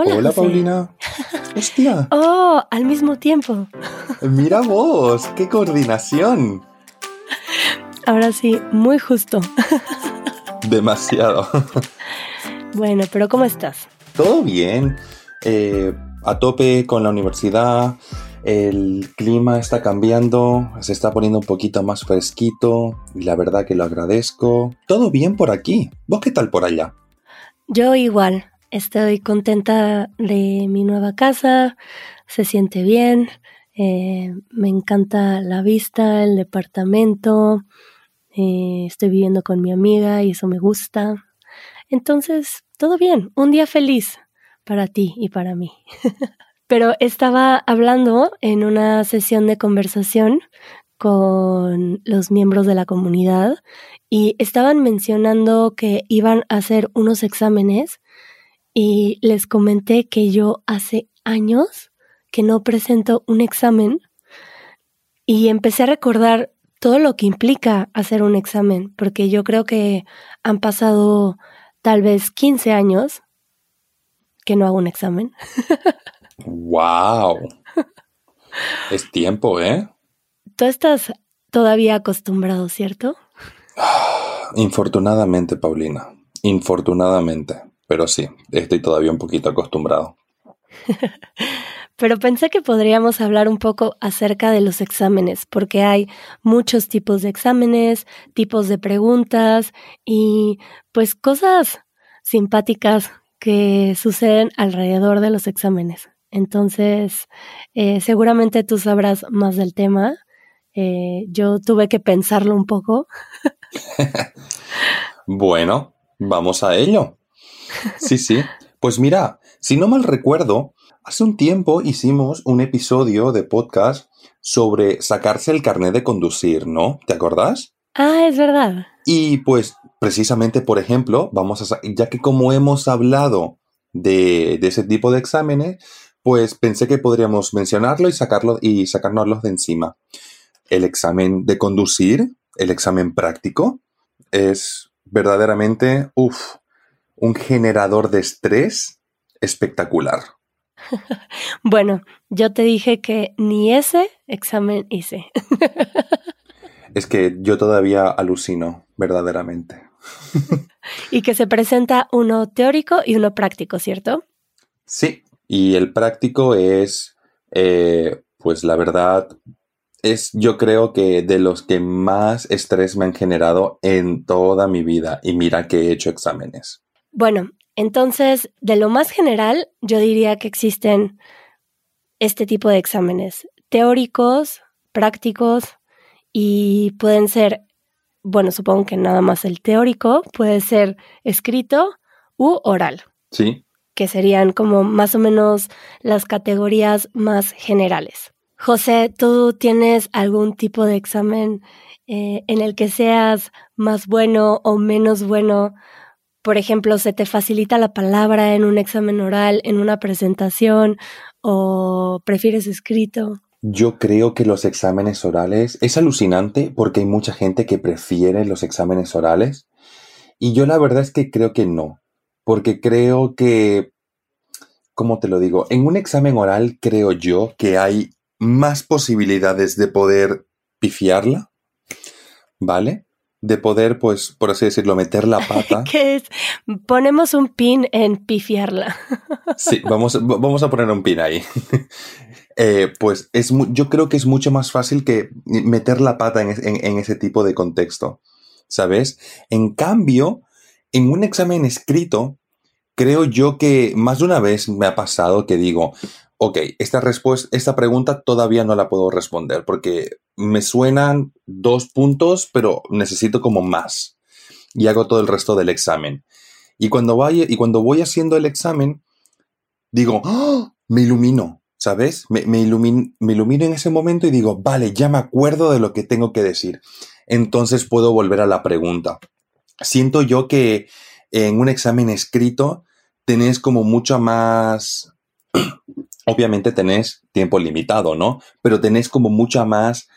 Hola, Hola José. Paulina. Hostia, Oh, al mismo tiempo. mira vos, qué coordinación. Ahora sí, muy justo. Demasiado. Bueno, pero ¿cómo estás? Todo bien. Eh, a tope con la universidad. El clima está cambiando, se está poniendo un poquito más fresquito y la verdad que lo agradezco. Todo bien por aquí. ¿Vos qué tal por allá? Yo igual. Estoy contenta de mi nueva casa. Se siente bien. eh, me encanta la vista, el departamento. eh, estoy viviendo con mi amiga y eso me gusta. Entonces, todo bien. Un día feliz para ti y para mí. Pero estaba hablando en una sesión de conversación con los miembros de la comunidad y estaban mencionando que iban a hacer unos exámenes y les comenté que yo hace años que no presento un examen y empecé a recordar todo lo que implica hacer un examen, porque yo creo que han pasado tal vez 15 años que no hago un examen. ¡Wow! Es tiempo, ¿eh? Tú estás todavía acostumbrado, ¿cierto? Infortunadamente, Paulina. Infortunadamente. Pero sí, estoy todavía un poquito acostumbrado. Pero pensé que podríamos hablar un poco acerca de los exámenes, porque hay muchos tipos de exámenes, tipos de preguntas y pues cosas simpáticas que suceden alrededor de los exámenes. Entonces, eh, seguramente tú sabrás más del tema. Eh, yo tuve que pensarlo un poco. Bueno, vamos a ello. Sí, sí. Pues mira, si no mal recuerdo, hace un tiempo hicimos un episodio de podcast sobre sacarse el carnet de conducir, ¿no? ¿Te acordás? Ah, es verdad. Y pues precisamente, por ejemplo, vamos a, ya que como hemos hablado de, de ese tipo de exámenes, pues pensé que podríamos mencionarlo y sacarlo y sacárnoslos de encima. El examen de conducir, el examen práctico, es verdaderamente, uff, un generador de estrés espectacular. Bueno, yo te dije que ni ese examen hice. Es que yo todavía alucino, verdaderamente. y que se presenta uno teórico y uno práctico, ¿cierto? Sí, y el práctico es, eh, pues la verdad, es yo creo que de los que más estrés me han generado en toda mi vida. Y mira que he hecho exámenes. Bueno, entonces, de lo más general, yo diría que existen este tipo de exámenes teóricos, prácticos y pueden ser, bueno, supongo que nada más el teórico, puede ser escrito u oral, Sí, que serían como más o menos las categorías más generales. José, ¿tú tienes algún tipo de examen eh, en el que seas más bueno o menos bueno? Por ejemplo, ¿se te facilita la palabra en un examen oral, en una presentación o prefieres escrito? yo creo que los exámenes orales es alucinante porque hay mucha gente que prefiere los exámenes orales. Y yo la verdad es que creo que no. Porque creo que, ¿cómo te lo digo? En un examen oral creo yo que hay más posibilidades de poder pifiarla, ¿vale? De poder, pues, por así decirlo, meter la pata. ¿Qué es? Ponemos un pin en pifiarla. Sí, vamos, vamos a poner un pin ahí. Eh, pues es, yo creo que es mucho más fácil que meter la pata en- en ese tipo de contexto, ¿sabes? En cambio, en un examen escrito, creo yo que más de una vez me ha pasado que digo, ok, esta respuesta, esta pregunta todavía no la puedo responder porque me suenan dos puntos, pero necesito como más. Y hago todo el resto del examen. Y cuando, y cuando voy haciendo el examen, digo, ¡Ah! me ilumino, ¿sabes? Me, me, ilumin- me ilumino en ese momento y digo, vale, ya me acuerdo de lo que tengo que decir. Entonces puedo volver a la pregunta. Siento yo que en un examen escrito tenés como mucho más, obviamente tenés tiempo limitado, ¿no? Pero tenés como mucha más,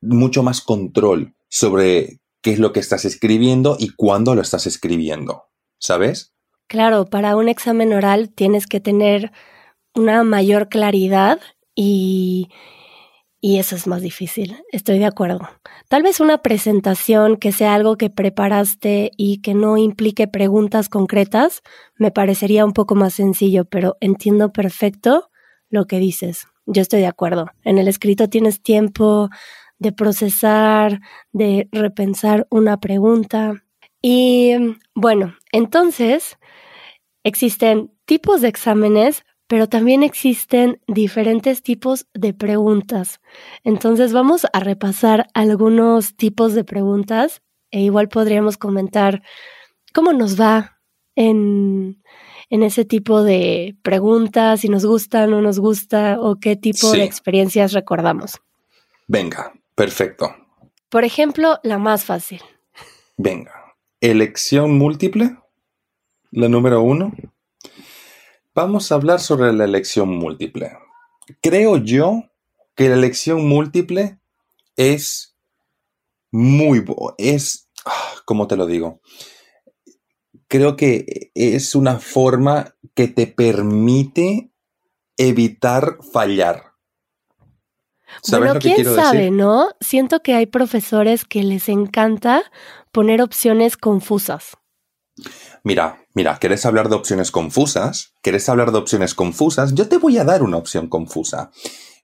mucho más control sobre qué es lo que estás escribiendo y cuándo lo estás escribiendo, ¿sabes? Claro, para un examen oral tienes que tener una mayor claridad y, y eso es más difícil, estoy de acuerdo. Tal vez una presentación que sea algo que preparaste y que no implique preguntas concretas, me parecería un poco más sencillo, pero entiendo perfecto lo que dices. Yo estoy de acuerdo. En el escrito tienes tiempo de procesar, de repensar una pregunta. Y bueno, entonces existen tipos de exámenes, pero también existen diferentes tipos de preguntas. Entonces vamos a repasar algunos tipos de preguntas e igual podríamos comentar cómo nos va en, en ese tipo de preguntas, si nos gusta, no nos gusta o qué tipo de experiencias recordamos. Venga, perfecto. Por ejemplo, la más fácil. Venga, elección múltiple, la número uno. Vamos a hablar sobre la elección múltiple. Creo yo que la elección múltiple es muy... es... Ah, ¿Cómo te lo digo? Creo que es una forma que te permite evitar fallar. ¿Sabes bueno, quién sabe, ¿no? Siento que hay profesores que les encanta poner opciones confusas. Mira, mira, ¿quieres hablar de opciones confusas? ¿Quieres hablar de opciones confusas? Yo te voy a dar una opción confusa.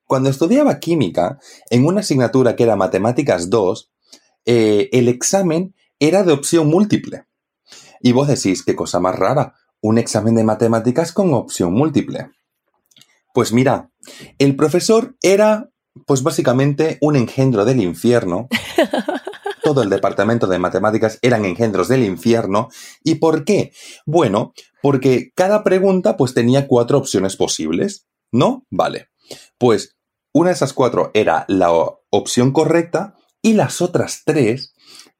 Cuando estudiaba química, en una asignatura que era Matemáticas 2, eh, el examen era de opción múltiple. Y vos decís, qué cosa más rara, un examen de matemáticas con opción múltiple. Pues mira, el profesor era, pues básicamente, un engendro del infierno todo el departamento de matemáticas eran engendros del infierno. ¿Y por qué? Bueno, porque cada pregunta pues tenía cuatro opciones posibles, ¿no? Vale. Pues una de esas cuatro era la opción correcta y las otras tres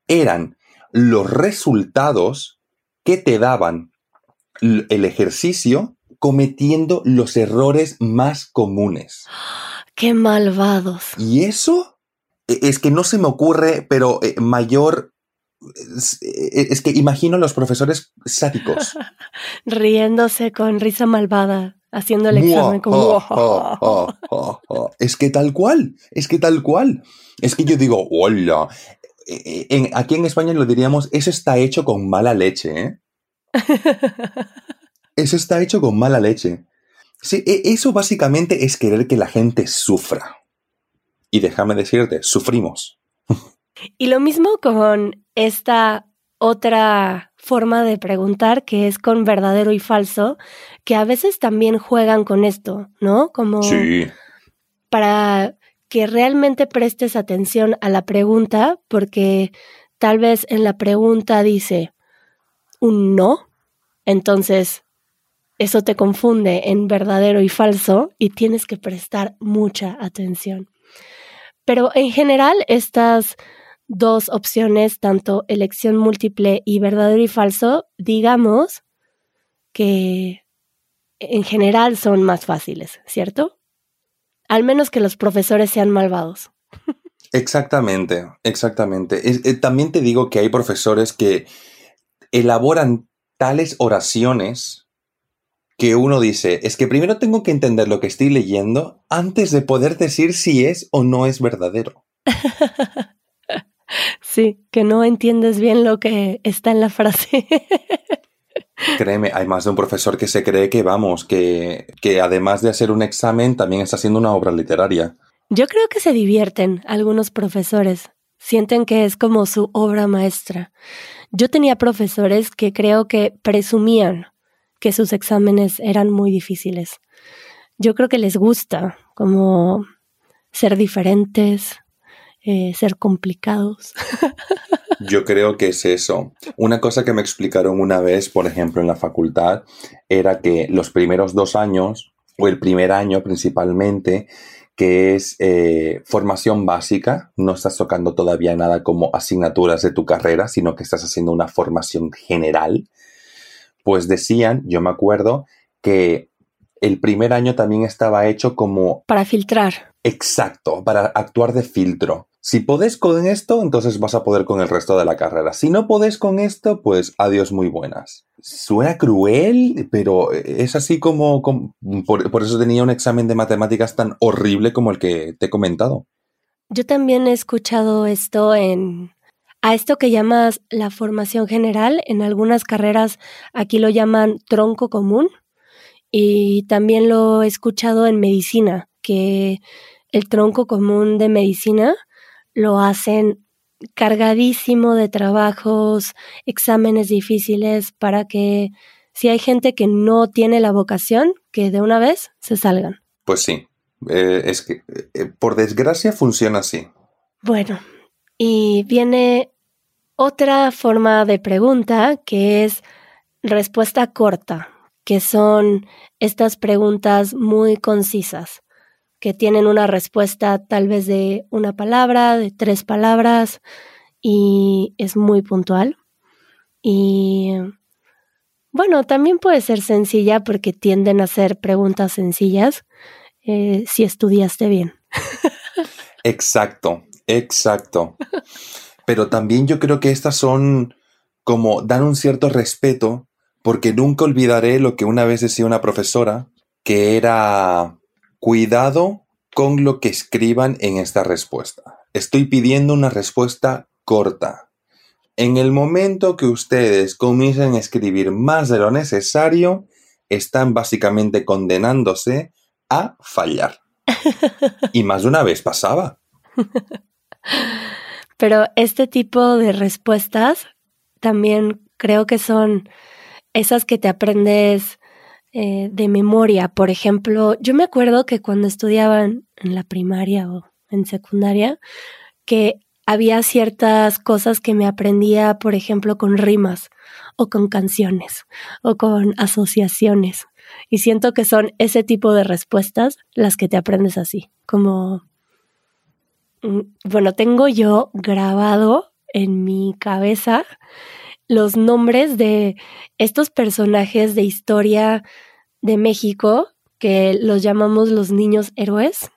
eran los resultados que te daban el ejercicio cometiendo los errores más comunes. ¡Qué malvados! ¿Y eso? E, es que no se me ocurre, pero eh, mayor e, es, que imagino a los profesores sádicos. Riéndose con risa malvada, haciendo el examen como... Oh, oh, oh, es que tal cual, es que tal cual. Es que yo digo, hola. E, aquí en España lo diríamos, eso está hecho con mala leche, ¿eh? Eso está hecho con mala leche. Sí, eso básicamente es querer que la gente sufra. Y déjame decirte, sufrimos. Y lo mismo con esta otra forma de preguntar que es con verdadero y falso, que a veces también juegan con esto, ¿no? Como sí. para que realmente prestes atención a la pregunta, porque tal vez en la pregunta dice un no, entonces eso te confunde en verdadero y falso y tienes que prestar mucha atención. Pero en general, estas dos opciones, tanto elección múltiple y verdadero y falso, digamos que en general son más fáciles, ¿cierto? Al menos que los profesores sean malvados. Exactamente, exactamente. Eh, también te digo que hay profesores que elaboran tales oraciones que uno dice, es que primero tengo que entender lo que estoy leyendo antes de poder decir si es o no es verdadero. sí, que no entiendes bien lo que está en la frase. Créeme, hay más de un profesor que se cree que, vamos, que, que además de hacer un examen, también está haciendo una obra literaria. Yo creo que se divierten algunos profesores. Sienten que es como su obra maestra. Yo tenía profesores que creo que presumían que sus exámenes eran muy difíciles. Yo creo que les gusta como ser diferentes, eh, ser complicados. Yo creo que es eso. Una cosa que me explicaron una vez, por ejemplo, en la facultad, era que los primeros dos años, o el primer año principalmente, que es eh, formación básica, no estás tocando todavía nada como asignaturas de tu carrera, sino que estás haciendo una formación general pues decían, yo me acuerdo, que el primer año también estaba hecho como... Para filtrar. Exacto, para actuar de filtro. Si podés con esto, entonces vas a poder con el resto de la carrera. Si no podés con esto, pues adiós muy buenas. suena cruel, pero es así como, por, por, eso tenía un examen de matemáticas tan horrible como el que te he comentado. Yo también he escuchado esto en a esto que llamas la formación general. En algunas carreras aquí lo llaman tronco común y también lo he escuchado en medicina, que el tronco común de medicina lo hacen cargadísimo de trabajos, exámenes difíciles para que si hay gente que no tiene la vocación, que de una vez se salgan. Pues sí, eh, es que eh, por desgracia funciona así. Bueno, y viene otra forma de pregunta que es respuesta corta, que son estas preguntas muy concisas, que tienen una respuesta tal vez de una palabra, de tres palabras, y es muy puntual. Y bueno, también puede ser sencilla porque tienden a ser preguntas sencillas eh, si estudiaste bien. Exacto, exacto. Pero también yo creo que estas son como dan un cierto respeto, porque nunca olvidaré lo que una vez decía una profesora, que era cuidado con lo que escriban en esta respuesta. Estoy pidiendo una respuesta corta. En el momento que ustedes comiencen a escribir más de lo necesario, están básicamente condenándose a fallar. Y más de una vez pasaba. Pero este tipo de respuestas también creo que son esas que te aprendes eh, de memoria. Por ejemplo, yo me acuerdo que cuando estudiaban en la primaria o en secundaria, que había ciertas cosas que me aprendía, por ejemplo, con rimas o con canciones o con asociaciones. Y siento que son ese tipo de respuestas las que te aprendes así, como, bueno, tengo yo grabado en mi cabeza los nombres de estos personajes de historia de México que los llamamos los niños héroes.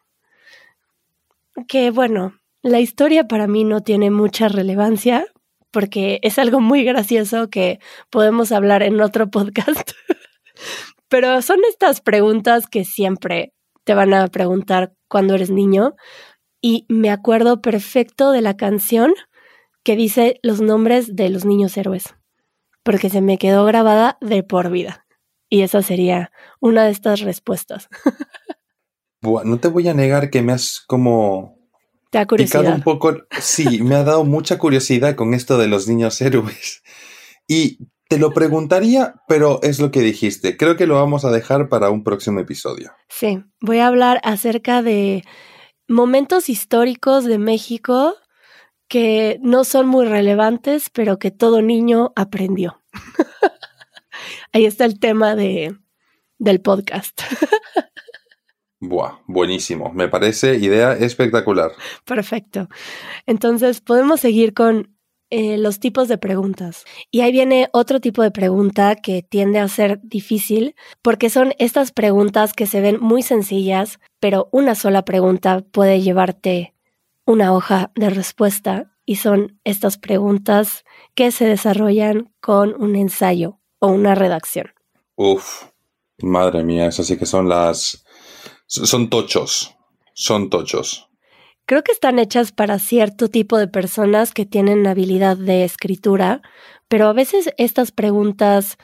Que bueno, la historia para mí no tiene mucha relevancia porque es algo muy gracioso que podemos hablar en otro podcast. Pero son estas preguntas que siempre te van a preguntar cuando eres niño. Y me acuerdo perfecto de la canción que dice los nombres de los niños héroes, porque se me quedó grabada de por vida. Y esa sería una de estas respuestas. no te voy a negar que me has como... Te ha curiosidad. un poco... Sí, me ha dado mucha curiosidad con esto de los niños héroes. Y te lo preguntaría, pero es lo que dijiste. Creo que lo vamos a dejar para un próximo episodio. Sí, voy a hablar acerca de momentos históricos de México que no son muy relevantes, pero que todo niño aprendió. Ahí está el tema de, del podcast. Buah, buenísimo. Me parece idea espectacular. Perfecto. Entonces, podemos seguir con eh, los tipos de preguntas. Y ahí viene otro tipo de pregunta que tiende a ser difícil porque son estas preguntas que se ven muy sencillas, pero una sola pregunta puede llevarte una hoja de respuesta y son estas preguntas que se desarrollan con un ensayo o una redacción. Uf, madre mía, esas sí que son las... Son tochos, son tochos creo que están hechas para cierto tipo de personas que tienen habilidad de escritura, pero a veces estas preguntas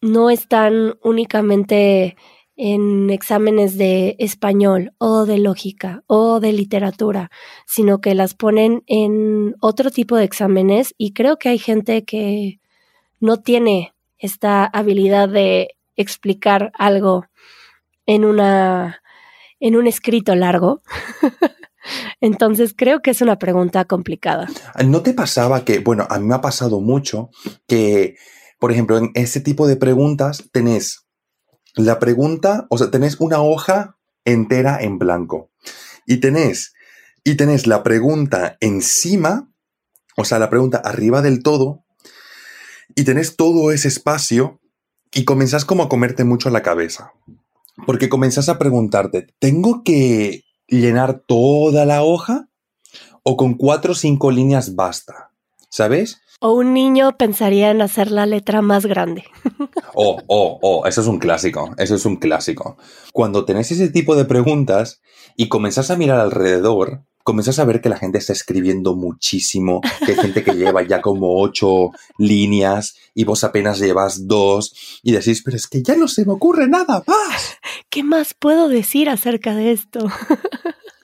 no están únicamente en exámenes de español o de lógica o de literatura, sino que las ponen en otro tipo de exámenes y creo que hay gente que no tiene esta habilidad de explicar algo en una en un escrito largo. Entonces creo que es una pregunta complicada. ¿No te pasaba que, bueno, a mí me ha pasado mucho que, por ejemplo, en ese tipo de preguntas tenés la pregunta, o sea, tenés una hoja entera en blanco y tenés, y tenés la pregunta encima, o sea, la pregunta arriba del todo, y tenés todo ese espacio y comenzás como a comerte mucho la cabeza. Porque comenzás a preguntarte, ¿tengo que llenar toda la hoja o con cuatro o cinco líneas basta? ¿Sabes? O un niño pensaría en hacer la letra más grande. Oh, oh, oh, eso es un clásico, eso es un clásico. Cuando tenés ese tipo de preguntas y comenzás a mirar alrededor, comenzás a ver que la gente está escribiendo muchísimo, que hay gente que lleva ya como ocho líneas y vos apenas llevas dos y decís, pero es que ya no se me ocurre nada más. ¿Qué más puedo decir acerca de esto?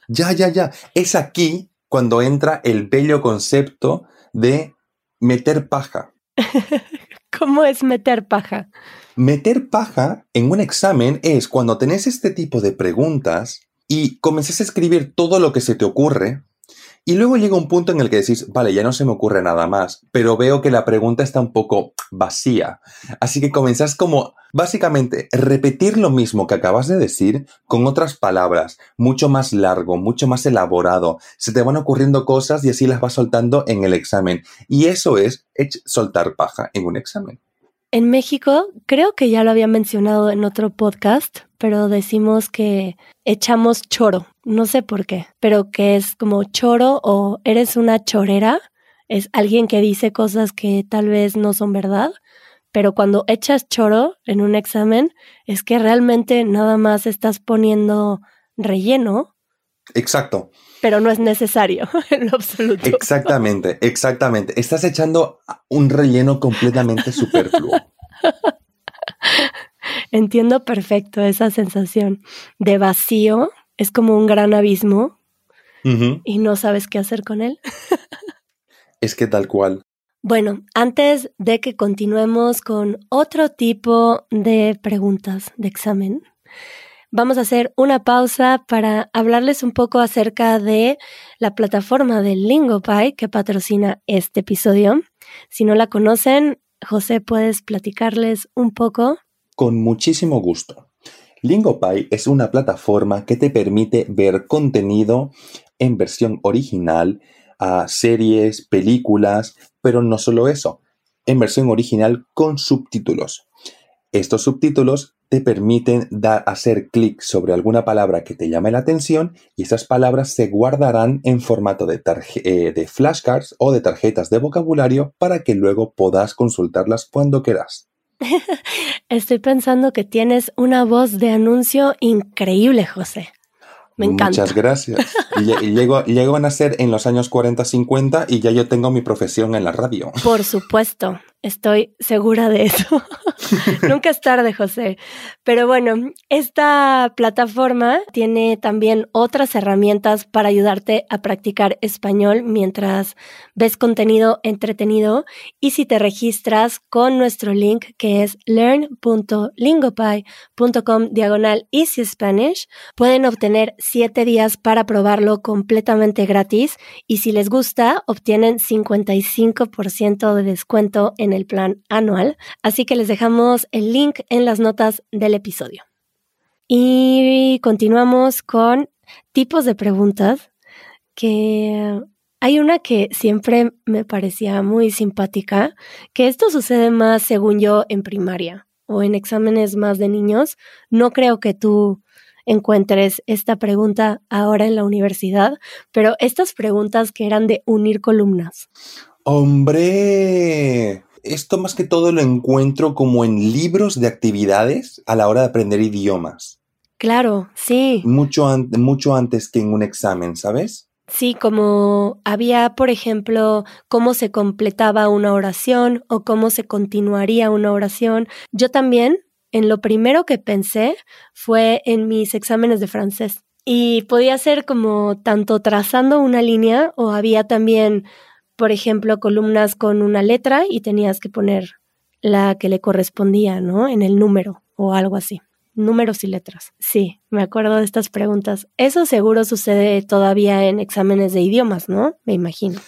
ya, ya, ya. Es aquí cuando entra el bello concepto de meter paja. ¿Cómo es meter paja? Meter paja en un examen es cuando tenés este tipo de preguntas y comienzas a escribir todo lo que se te ocurre y luego llega un punto en el que decís, vale, ya no se me ocurre nada más, pero veo que la pregunta está un poco vacía. Así que comenzás como, básicamente, repetir lo mismo que acabas de decir con otras palabras, mucho más largo, mucho más elaborado. Se te van ocurriendo cosas y así las vas soltando en el examen. Y eso es soltar paja en un examen. En México, creo que ya lo había mencionado en otro podcast, pero decimos que echamos choro, no sé por qué, pero que es como choro o eres una chorera, es alguien que dice cosas que tal vez no son verdad, pero cuando echas choro en un examen es que realmente nada más estás poniendo relleno. Exacto. Pero no es necesario en lo absoluto. Exactamente, exactamente. Estás echando un relleno completamente superfluo. Entiendo perfecto esa sensación de vacío. Es como un gran abismo y no sabes qué hacer con él. es que tal cual. Bueno, antes de que continuemos con otro tipo de preguntas de examen, vamos a hacer una pausa para hablarles un poco acerca de la plataforma de LingoPie que patrocina este episodio. Si no la conocen, José, ¿puedes platicarles un poco? Con muchísimo gusto. LingoPie es una plataforma que te permite ver contenido en versión original a series, películas, pero no solo eso, en versión original con subtítulos. Estos subtítulos te permiten dar, hacer clic sobre alguna palabra que te llame la atención y esas palabras se guardarán en formato de, eh, de flashcards o de tarjetas de vocabulario para que luego puedas consultarlas cuando quieras. Estoy pensando que tienes una voz de anuncio increíble, José. Me encanta. Muchas gracias. Llego, llego, a nacer en los años 40-50 y ya yo tengo mi profesión en la radio. Por supuesto. Estoy segura de eso. Nunca es tarde, José. Pero bueno, esta plataforma tiene también otras herramientas para ayudarte a practicar español mientras ves contenido entretenido. Y si te registras con nuestro link que es learn.lingopie.com diagonal Easy Spanish, pueden obtener siete días para probarlo completamente gratis. Y si les gusta, obtienen 55% de descuento en el plan anual, así que les dejamos el link en las notas del episodio. Y continuamos con tipos de preguntas que hay una que siempre me parecía muy simpática, que esto sucede más, según yo, en primaria o en exámenes más de niños. No creo que tú encuentres esta pregunta ahora en la universidad, pero estas preguntas que eran de unir columnas. ¡Hombre! Esto más que todo lo encuentro como en libros de actividades a la hora de aprender idiomas. Claro, sí. Mucho, mucho antes que en un examen, ¿sabes? Sí, como había, por ejemplo, cómo se completaba una oración o cómo se continuaría una oración. Yo también, en lo primero que pensé fue en mis exámenes de francés. Y podía ser como tanto trazando una línea o había también por ejemplo, columnas con una letra y tenías que poner la que le correspondía, ¿no? En el número o algo así. Números y letras. Sí, me acuerdo de estas preguntas. Eso seguro sucede todavía en exámenes de idiomas, ¿no? Me imagino.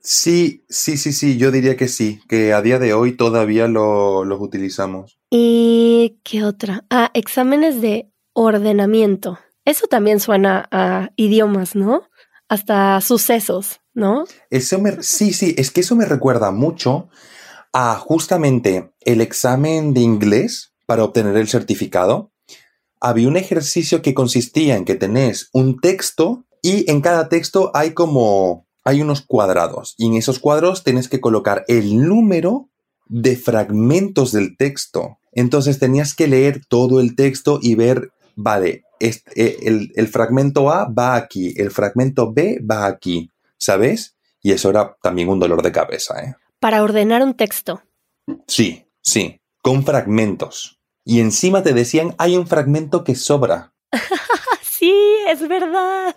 Sí, sí, sí, sí, yo diría que sí, que a día de hoy todavía lo, los utilizamos. ¿Y qué otra? Ah, exámenes de ordenamiento. Eso también suena a idiomas, ¿no? Hasta sucesos. ¿no? Sí, sí, es que eso me recuerda mucho a justamente el examen de inglés para obtener el certificado. Había un ejercicio que consistía en que tenés un texto y en cada texto hay como hay unos cuadrados y en esos cuadrados tienes que colocar el número de fragmentos del texto. Entonces tenías que leer todo el texto y ver, vale, este, el, el, fragmento A va aquí, el fragmento B va aquí, ¿sabes? Y eso era también un dolor de cabeza, ¿eh? Para ordenar un texto. Sí, sí, con fragmentos. Y encima te decían, hay un fragmento que sobra. sí, es verdad.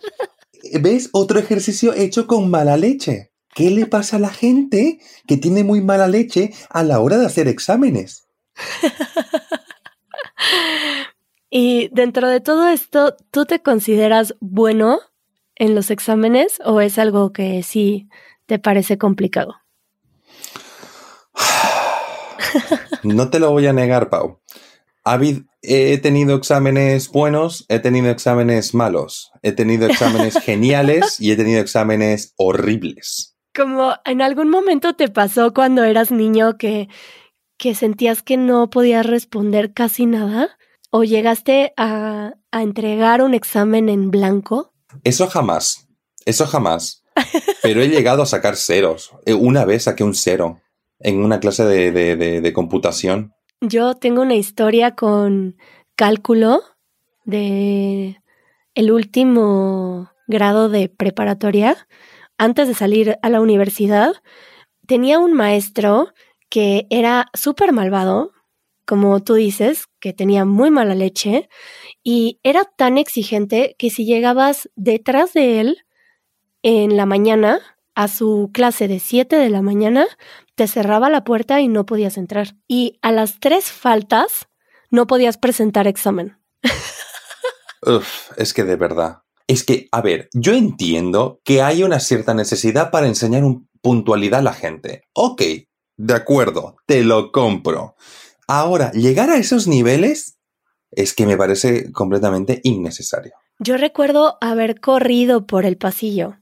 ¿Ves? Otro ejercicio hecho con mala leche. ¿Qué le pasa a la gente que tiene muy mala leche a la hora de hacer exámenes? y dentro de todo esto, ¿tú te consideras bueno en los exámenes o es algo que sí te parece complicado? No te lo voy a negar, Pau. He tenido exámenes buenos, he tenido exámenes malos, he tenido exámenes geniales y he tenido exámenes horribles. Como en algún momento te pasó cuando eras niño que, que sentías que no podías responder casi nada o llegaste a, a entregar un examen en blanco. Eso jamás, eso jamás. Pero he llegado a sacar ceros. Eh, una vez saqué un cero en una clase de, de, de, computación. Yo tengo una historia con cálculo de el último grado de preparatoria. Antes de salir a la universidad, tenía un maestro que era súper malvado, como tú dices, que tenía muy mala leche, y era tan exigente que si llegabas detrás de él en la mañana, a su clase de 7 de la mañana, te cerraba la puerta y no podías entrar. Y a las tres faltas no podías presentar examen. Uf, es que de verdad. Es que, a ver, yo entiendo que hay una cierta necesidad para enseñar un puntualidad a la gente. Ok, de acuerdo, te lo compro. Ahora, llegar a esos niveles es que me parece completamente innecesario. Yo recuerdo haber corrido por el pasillo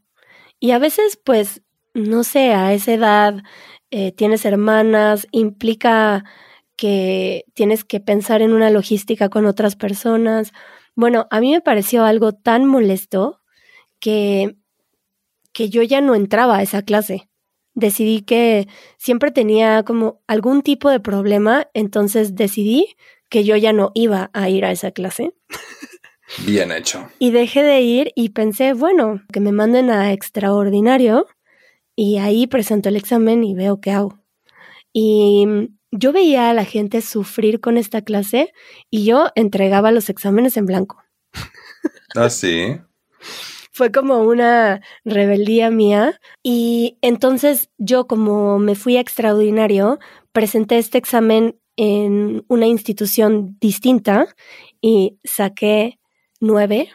y a veces, pues, no sé, a esa edad eh, tienes hermanas, implica que tienes que pensar en una logística con otras personas. Bueno, a mí me pareció algo tan molesto que, que yo ya no entraba a esa clase. Decidí que siempre tenía como algún tipo de problema, entonces decidí que yo ya no iba a ir a esa clase. Bien hecho. Y dejé de ir y pensé, bueno, que me manden a extraordinario y ahí presento el examen y veo qué hago. Y yo veía a la gente sufrir con esta clase y yo entregaba los exámenes en blanco. ¿Ah, sí? Fue como una rebeldía mía y entonces yo como me fui a extraordinario, presenté este examen en una institución distinta y saqué nueve,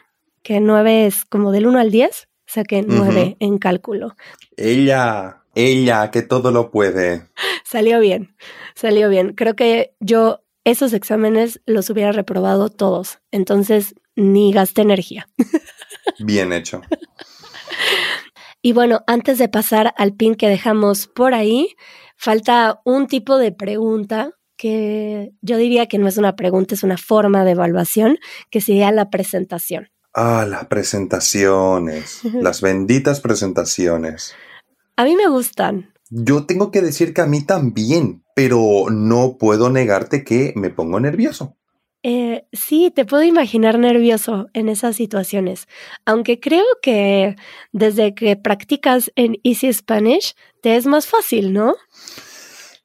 que nueve es como del 1 al 10, saqué nueve en cálculo. Ella, ella, que todo lo puede. Salió bien, salió bien. Creo que yo esos exámenes los hubiera reprobado todos, entonces ni gasté energía. Bien hecho. Y bueno, antes de pasar al pin que dejamos por ahí, falta un tipo de pregunta que yo diría que no es una pregunta, es una forma de evaluación, que sería la presentación. Ah, las presentaciones, las benditas presentaciones. A mí me gustan. Yo tengo que decir que a mí también, pero no puedo negarte que me pongo nervioso. Eh, sí, te puedo imaginar nervioso en esas situaciones, aunque creo que desde que practicas en Easy Spanish te es más fácil, ¿no?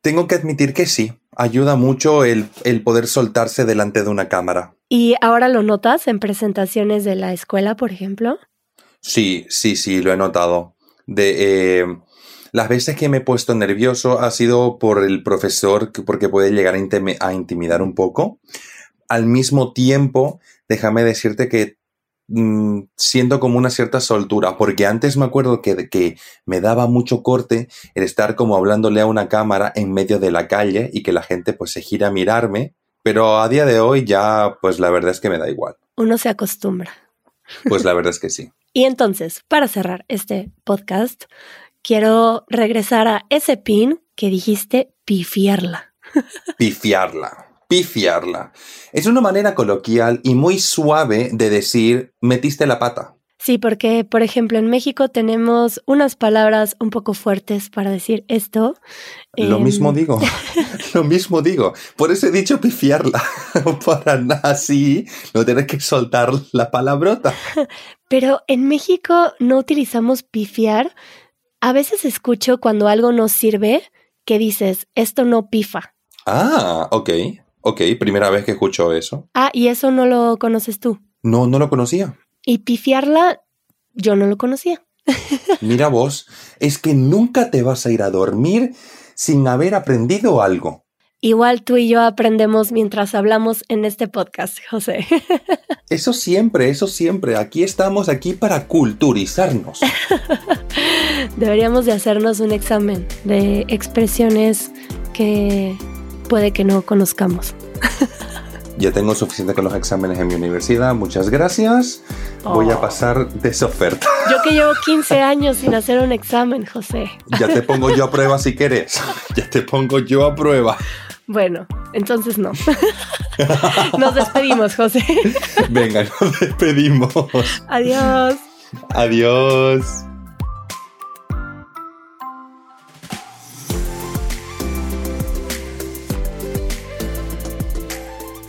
Tengo que admitir que sí, ayuda mucho el, poder soltarse delante de una cámara. ¿Y ahora lo notas en presentaciones de la escuela, por ejemplo? Sí, sí, sí, lo he notado. De eh, las veces que me he puesto nervioso ha sido por el profesor, porque puede llegar a, a intimidar un poco. Al mismo tiempo, déjame decirte que Mm, siento como una cierta soltura, porque antes me acuerdo que, que me daba mucho corte el estar como hablándole a una cámara en medio de la calle y que la gente pues se gira a mirarme, pero a día de hoy ya pues la verdad es que me da igual. Uno se acostumbra. Pues la verdad es que sí. y entonces, para cerrar este podcast, quiero regresar a ese pin que dijiste pifiarla. Pifiarla pifiarla. Es una manera coloquial y muy suave de decir metiste la pata. Sí, porque, por ejemplo, en México tenemos unas palabras un poco fuertes para decir esto. Lo Em, mismo digo, lo mismo digo. Por eso he dicho pifiarla. Para así, no tienes que soltar la palabrota. Pero en México no utilizamos pifiar. A veces escucho cuando algo no sirve que dices, esto no pifa. Ah, ok, ok, primera vez que escucho eso. Ah, y eso no lo conoces tú. No, no lo conocía. Y pifiarla, yo no lo conocía. Mira vos, es que nunca te vas a ir a dormir sin haber aprendido algo. Igual tú y yo aprendemos mientras hablamos en este podcast, José. Eso siempre, eso siempre. Aquí estamos aquí para culturizarnos. Deberíamos de hacernos un examen de expresiones que puede que no conozcamos. Ya tengo suficiente con los exámenes en mi universidad. Muchas gracias. Voy a Oh. pasar de esa oferta. Yo que llevo 15 años sin hacer un examen, José. Ya te pongo yo a prueba si quieres. Ya te pongo yo a prueba. Bueno, entonces no. Nos despedimos, José. Venga, nos despedimos. Adiós. Adiós.